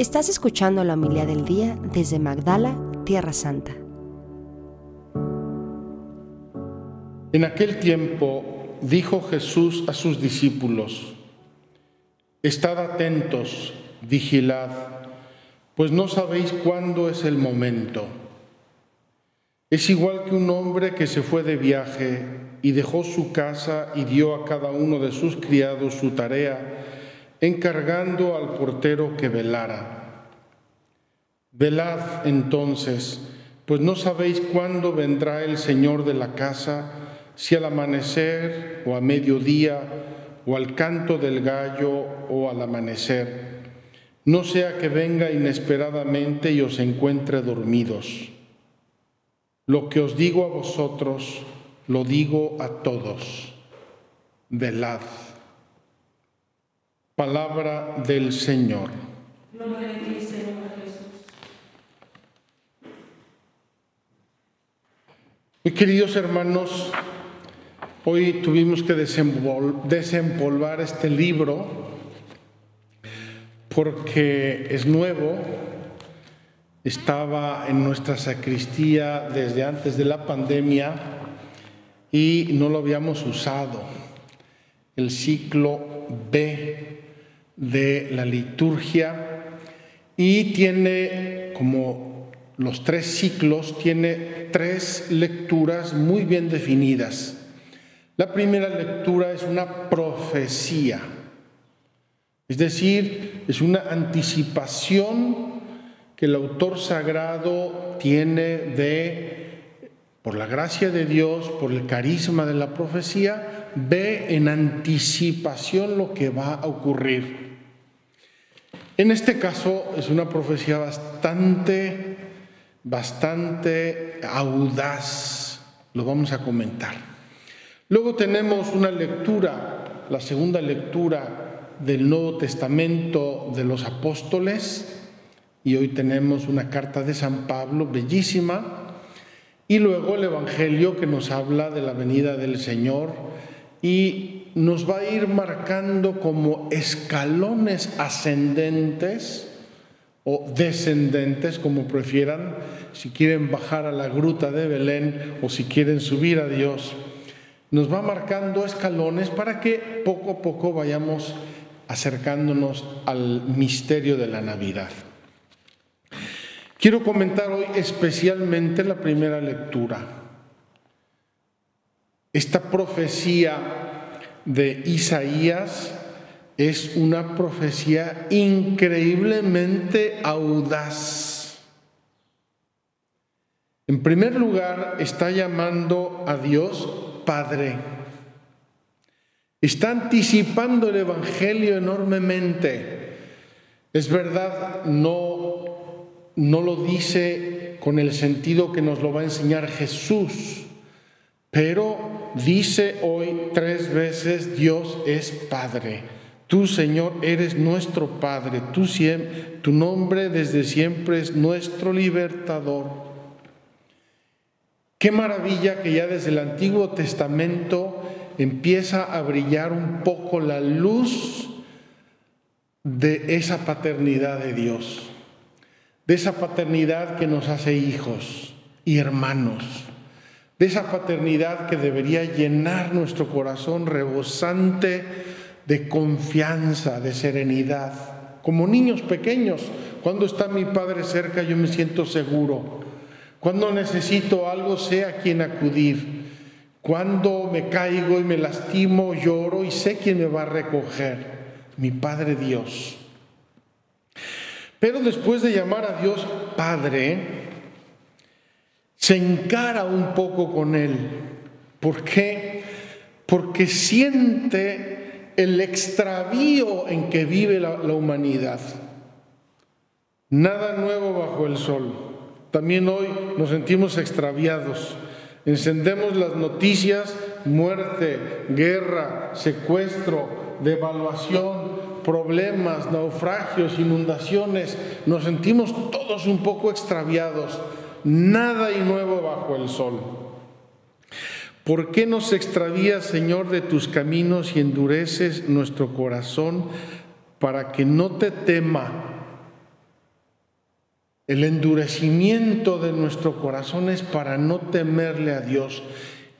Estás escuchando la humildad del día desde Magdala, Tierra Santa. En aquel tiempo dijo Jesús a sus discípulos, Estad atentos, vigilad, pues no sabéis cuándo es el momento. Es igual que un hombre que se fue de viaje y dejó su casa y dio a cada uno de sus criados su tarea, encargando al portero que velara. Velad entonces, pues no sabéis cuándo vendrá el Señor de la casa, si al amanecer o a mediodía o al canto del gallo o al amanecer, no sea que venga inesperadamente y os encuentre dormidos. Lo que os digo a vosotros, lo digo a todos. Velad. Palabra del Señor. Mis queridos hermanos, Hoy tuvimos que desempolvar este libro porque es nuevo, estaba en nuestra sacristía desde antes de la pandemia y no lo habíamos usado. El ciclo B de la liturgia y tiene como los tres ciclos, tiene tres lecturas muy bien definidas. La primera lectura es una profecía, es decir, es una anticipación que el autor sagrado tiene de, por la gracia de Dios, por el carisma de la profecía, ve en anticipación lo que va a ocurrir. En este caso es una profecía bastante, bastante audaz, lo vamos a comentar. Luego tenemos una lectura, la segunda lectura del Nuevo Testamento de los Apóstoles, y hoy tenemos una carta de San Pablo, bellísima, y luego el Evangelio que nos habla de la venida del Señor y nos va a ir marcando como escalones ascendentes o descendentes, como prefieran, si quieren bajar a la gruta de Belén o si quieren subir a Dios nos va marcando escalones para que poco a poco vayamos acercándonos al misterio de la Navidad. Quiero comentar hoy especialmente la primera lectura. Esta profecía de Isaías es una profecía increíblemente audaz. En primer lugar, está llamando a Dios Padre. Está anticipando el Evangelio enormemente. Es verdad, no, no lo dice con el sentido que nos lo va a enseñar Jesús, pero dice hoy tres veces, Dios es Padre. Tú, Señor, eres nuestro Padre. Tú, tu nombre desde siempre es nuestro libertador. Qué maravilla que ya desde el Antiguo Testamento empieza a brillar un poco la luz de esa paternidad de Dios, de esa paternidad que nos hace hijos y hermanos, de esa paternidad que debería llenar nuestro corazón rebosante de confianza, de serenidad. Como niños pequeños, cuando está mi padre cerca yo me siento seguro cuando necesito algo, sé a quién acudir. Cuando me caigo y me lastimo, lloro y sé quién me va a recoger. Mi Padre Dios. Pero después de llamar a Dios Padre, se encara un poco con Él. ¿Por qué? Porque siente el extravío en que vive la, la humanidad. Nada nuevo bajo el sol. También hoy nos sentimos extraviados. Encendemos las noticias, muerte, guerra, secuestro, devaluación, problemas, naufragios, inundaciones. Nos sentimos todos un poco extraviados. Nada y nuevo bajo el sol. ¿Por qué nos extravías, Señor, de tus caminos y endureces nuestro corazón para que no te tema el endurecimiento de nuestro corazón es para no temerle a Dios.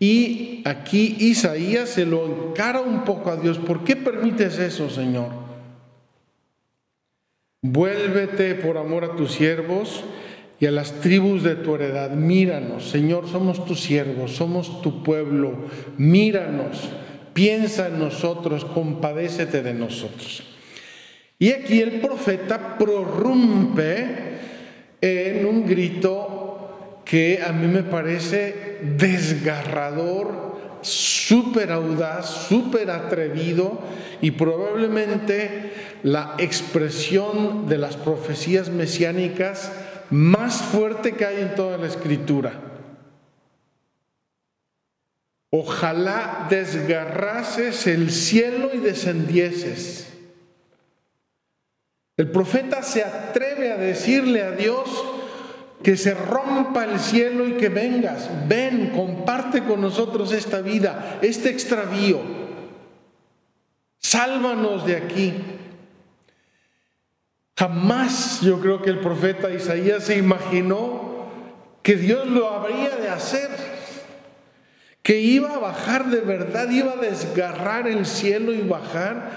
Y aquí Isaías se lo encara un poco a Dios. ¿Por qué permites eso, Señor? Vuélvete por amor a tus siervos y a las tribus de tu heredad. Míranos, Señor, somos tus siervos, somos tu pueblo. Míranos, piensa en nosotros, compadécete de nosotros. Y aquí el profeta prorrumpe en un grito que a mí me parece desgarrador, súper audaz, súper atrevido y probablemente la expresión de las profecías mesiánicas más fuerte que hay en toda la escritura. Ojalá desgarrases el cielo y descendieses. El profeta se atreve a decirle a Dios que se rompa el cielo y que vengas. Ven, comparte con nosotros esta vida, este extravío. Sálvanos de aquí. Jamás yo creo que el profeta Isaías se imaginó que Dios lo habría de hacer, que iba a bajar de verdad, iba a desgarrar el cielo y bajar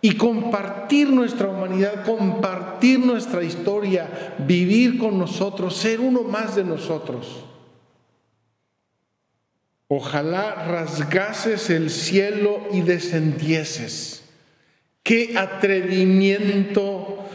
y compartir nuestra humanidad, compartir nuestra historia, vivir con nosotros, ser uno más de nosotros. Ojalá rasgases el cielo y descendieses. Qué atrevimiento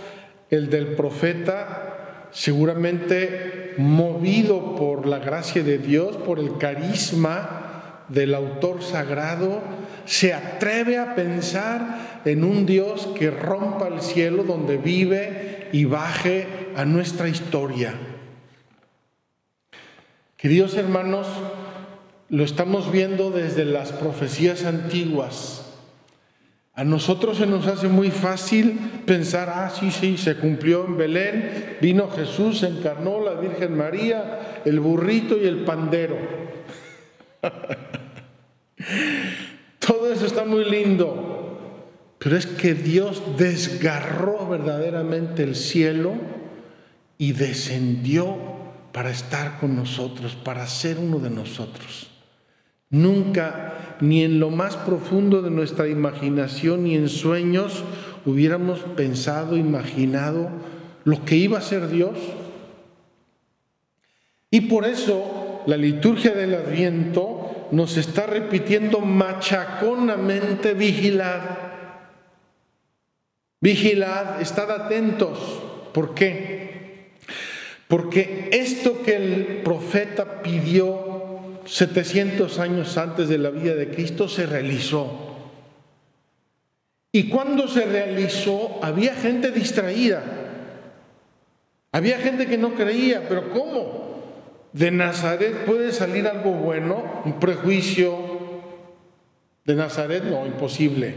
el del profeta, seguramente movido por la gracia de Dios, por el carisma del autor sagrado, se atreve a pensar en un Dios que rompa el cielo donde vive y baje a nuestra historia. Queridos hermanos, lo estamos viendo desde las profecías antiguas. A nosotros se nos hace muy fácil pensar, ah, sí, sí, se cumplió en Belén, vino Jesús, se encarnó la Virgen María, el burrito y el pandero. Todo eso está muy lindo, pero es que Dios desgarró verdaderamente el cielo y descendió para estar con nosotros, para ser uno de nosotros. Nunca, ni en lo más profundo de nuestra imaginación, ni en sueños, hubiéramos pensado, imaginado lo que iba a ser Dios. Y por eso la liturgia del Adviento nos está repitiendo machaconamente, vigilad. Vigilad, estad atentos. ¿Por qué? Porque esto que el profeta pidió 700 años antes de la vida de Cristo se realizó. Y cuando se realizó había gente distraída. Había gente que no creía, pero ¿cómo? De Nazaret puede salir algo bueno, un prejuicio. De Nazaret no, imposible.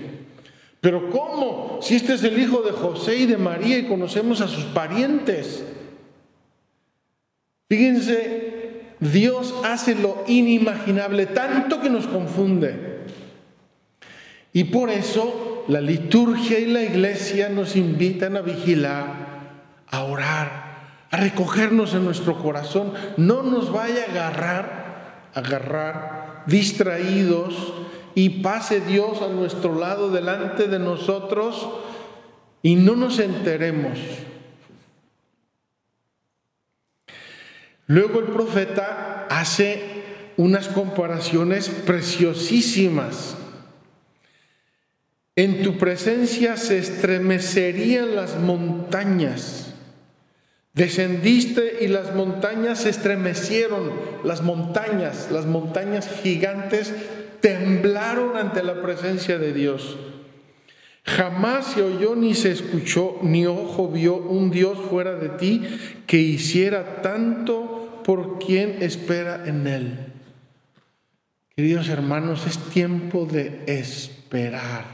Pero ¿cómo? Si este es el hijo de José y de María y conocemos a sus parientes. Fíjense Dios hace lo inimaginable, tanto que nos confunde. Y por eso la liturgia y la iglesia nos invitan a vigilar, a orar, a recogernos en nuestro corazón. No nos vaya a agarrar, agarrar distraídos y pase Dios a nuestro lado delante de nosotros y no nos enteremos Luego el profeta hace unas comparaciones preciosísimas. En tu presencia se estremecerían las montañas. Descendiste y las montañas se estremecieron. Las montañas, las montañas gigantes temblaron ante la presencia de Dios. Jamás se oyó ni se escuchó, ni ojo vio un Dios fuera de ti que hiciera tanto por quien espera en Él. Queridos hermanos, es tiempo de esperar.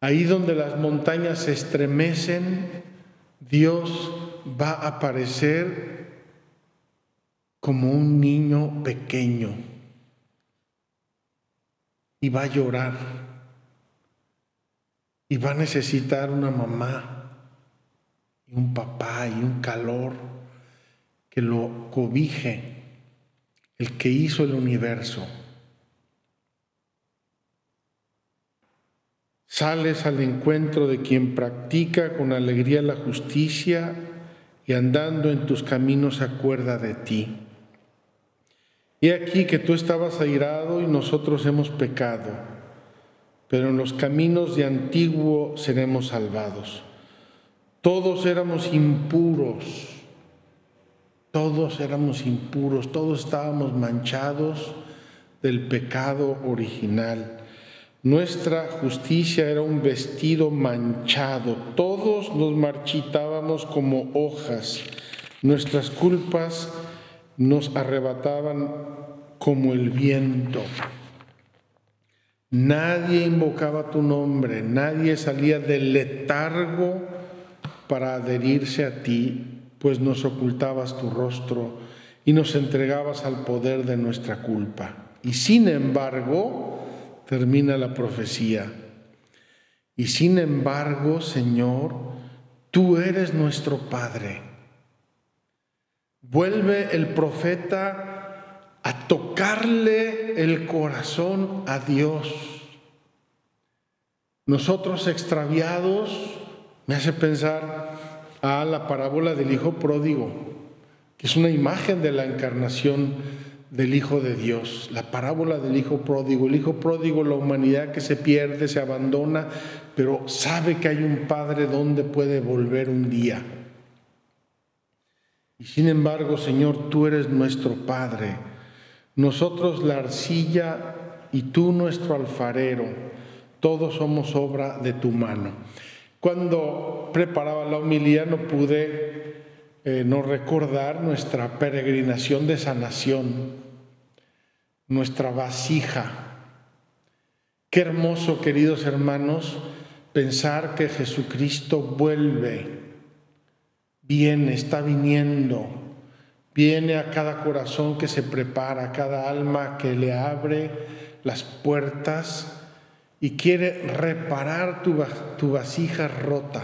Ahí donde las montañas se estremecen, Dios va a aparecer como un niño pequeño y va a llorar y va a necesitar una mamá y un papá y un calor que lo cobije, el que hizo el universo. Sales al encuentro de quien practica con alegría la justicia y andando en tus caminos acuerda de ti. He aquí que tú estabas airado y nosotros hemos pecado, pero en los caminos de antiguo seremos salvados. Todos éramos impuros, todos éramos impuros, todos estábamos manchados del pecado original. Nuestra justicia era un vestido manchado, todos nos marchitábamos como hojas, nuestras culpas nos arrebataban como el viento. Nadie invocaba tu nombre, nadie salía del letargo para adherirse a ti, pues nos ocultabas tu rostro y nos entregabas al poder de nuestra culpa. Y sin embargo, termina la profecía, y sin embargo, Señor, tú eres nuestro Padre Vuelve el profeta a tocarle el corazón a Dios. Nosotros extraviados, me hace pensar a la parábola del Hijo pródigo, que es una imagen de la encarnación del Hijo de Dios, la parábola del Hijo pródigo. El Hijo pródigo, la humanidad que se pierde, se abandona, pero sabe que hay un Padre donde puede volver un día. Y sin embargo, Señor, tú eres nuestro Padre, nosotros la arcilla y tú nuestro alfarero, todos somos obra de tu mano. Cuando preparaba la homilía no pude eh, no recordar nuestra peregrinación de sanación, nuestra vasija. Qué hermoso, queridos hermanos, pensar que Jesucristo vuelve viene, está viniendo, viene a cada corazón que se prepara, a cada alma que le abre las puertas y quiere reparar tu, tu vasija rota.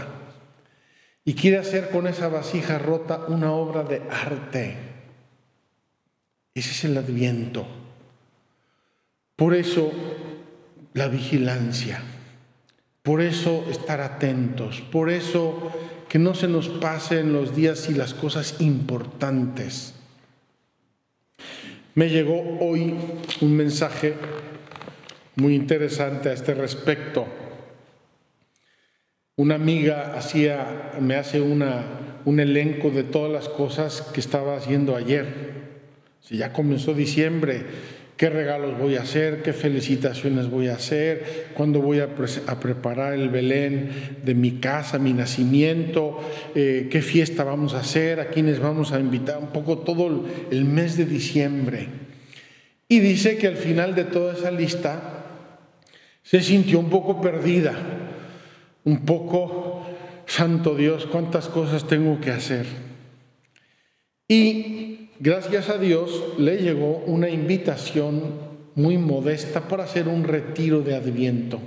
Y quiere hacer con esa vasija rota una obra de arte. Ese es el adviento. Por eso la vigilancia. Por eso estar atentos. Por eso que no se nos pasen los días y las cosas importantes. Me llegó hoy un mensaje muy interesante a este respecto. Una amiga hacía, me hace una, un elenco de todas las cosas que estaba haciendo ayer. Si ya comenzó diciembre, qué regalos voy a hacer, qué felicitaciones voy a hacer, cuándo voy a, preparar el Belén de mi casa, mi nacimiento, eh, qué fiesta vamos a hacer, a quiénes vamos a invitar, un poco todo el mes de diciembre. Y dice que al final de toda esa lista se sintió un poco perdida, un poco, santo Dios, cuántas cosas tengo que hacer. Y gracias a Dios, le llegó una invitación muy modesta para hacer un retiro de adviento.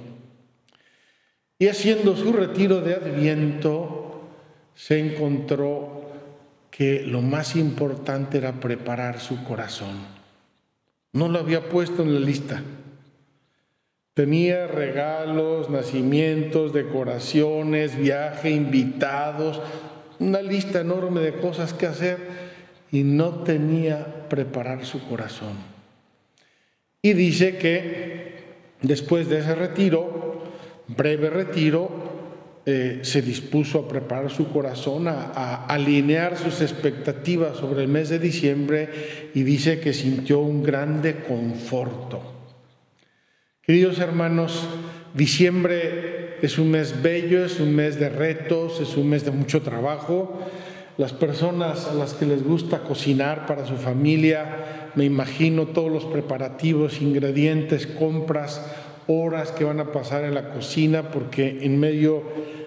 Y haciendo su retiro de adviento, se encontró que lo más importante era preparar su corazón. No lo había puesto en la lista. Tenía regalos, nacimientos, decoraciones, viaje, invitados, una lista enorme de cosas que hacer y no tenía preparar su corazón. Y dice que después de ese retiro, breve retiro, eh, se dispuso a preparar su corazón, a, alinear sus expectativas sobre el mes de diciembre y dice que sintió un grande conforto. Queridos hermanos, diciembre es un mes bello, es un mes de retos, es un mes de mucho trabajo, las personas a las que les gusta cocinar para su familia, me imagino todos los preparativos, ingredientes, compras, horas que van a pasar en la cocina, porque en medio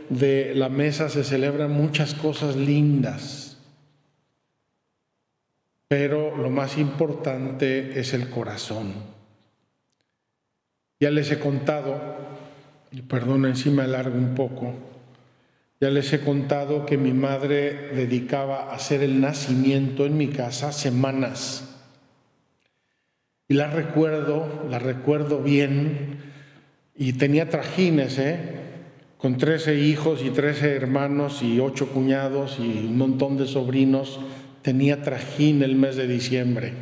de la mesa se celebran muchas cosas lindas. Pero lo más importante es el corazón. Ya les he contado, y perdón, encima largo un poco, Ya les he contado que mi madre dedicaba a hacer el nacimiento en mi casa semanas. Y la recuerdo, la recuerdo bien. Y tenía trajines, ¿eh? Con 13 hijos y 13 hermanos y 8 cuñados y un montón de sobrinos. Tenía trajín el mes de diciembre.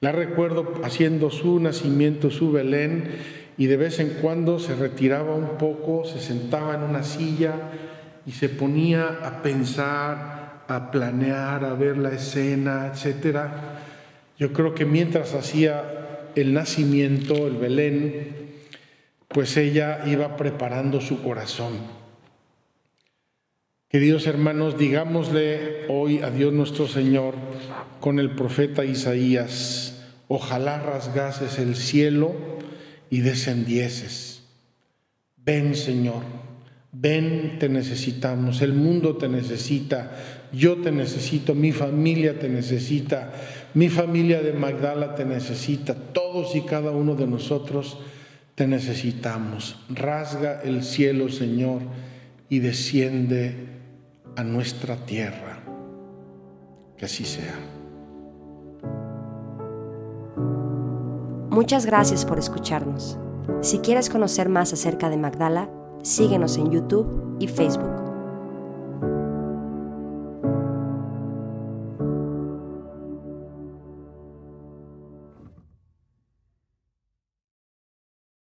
La recuerdo haciendo su nacimiento, su Belén, y de vez en cuando se retiraba un poco, se sentaba en una silla y se ponía a pensar, a planear, a ver la escena, etc. Yo creo que mientras hacía el nacimiento, el Belén, pues ella iba preparando su corazón. Queridos hermanos, digámosle hoy a Dios nuestro Señor con el profeta Isaías, ojalá rasgases el cielo y descendieses. Ven Señor, ven, te necesitamos, el mundo te necesita, yo te necesito, mi familia te necesita, mi familia de Magdala te necesita, todos y cada uno de nosotros te necesitamos. Rasga el cielo, Señor, y desciende a nuestra tierra. Que así sea. Muchas gracias por escucharnos. Si quieres conocer más acerca de Magdala, síguenos en YouTube y Facebook.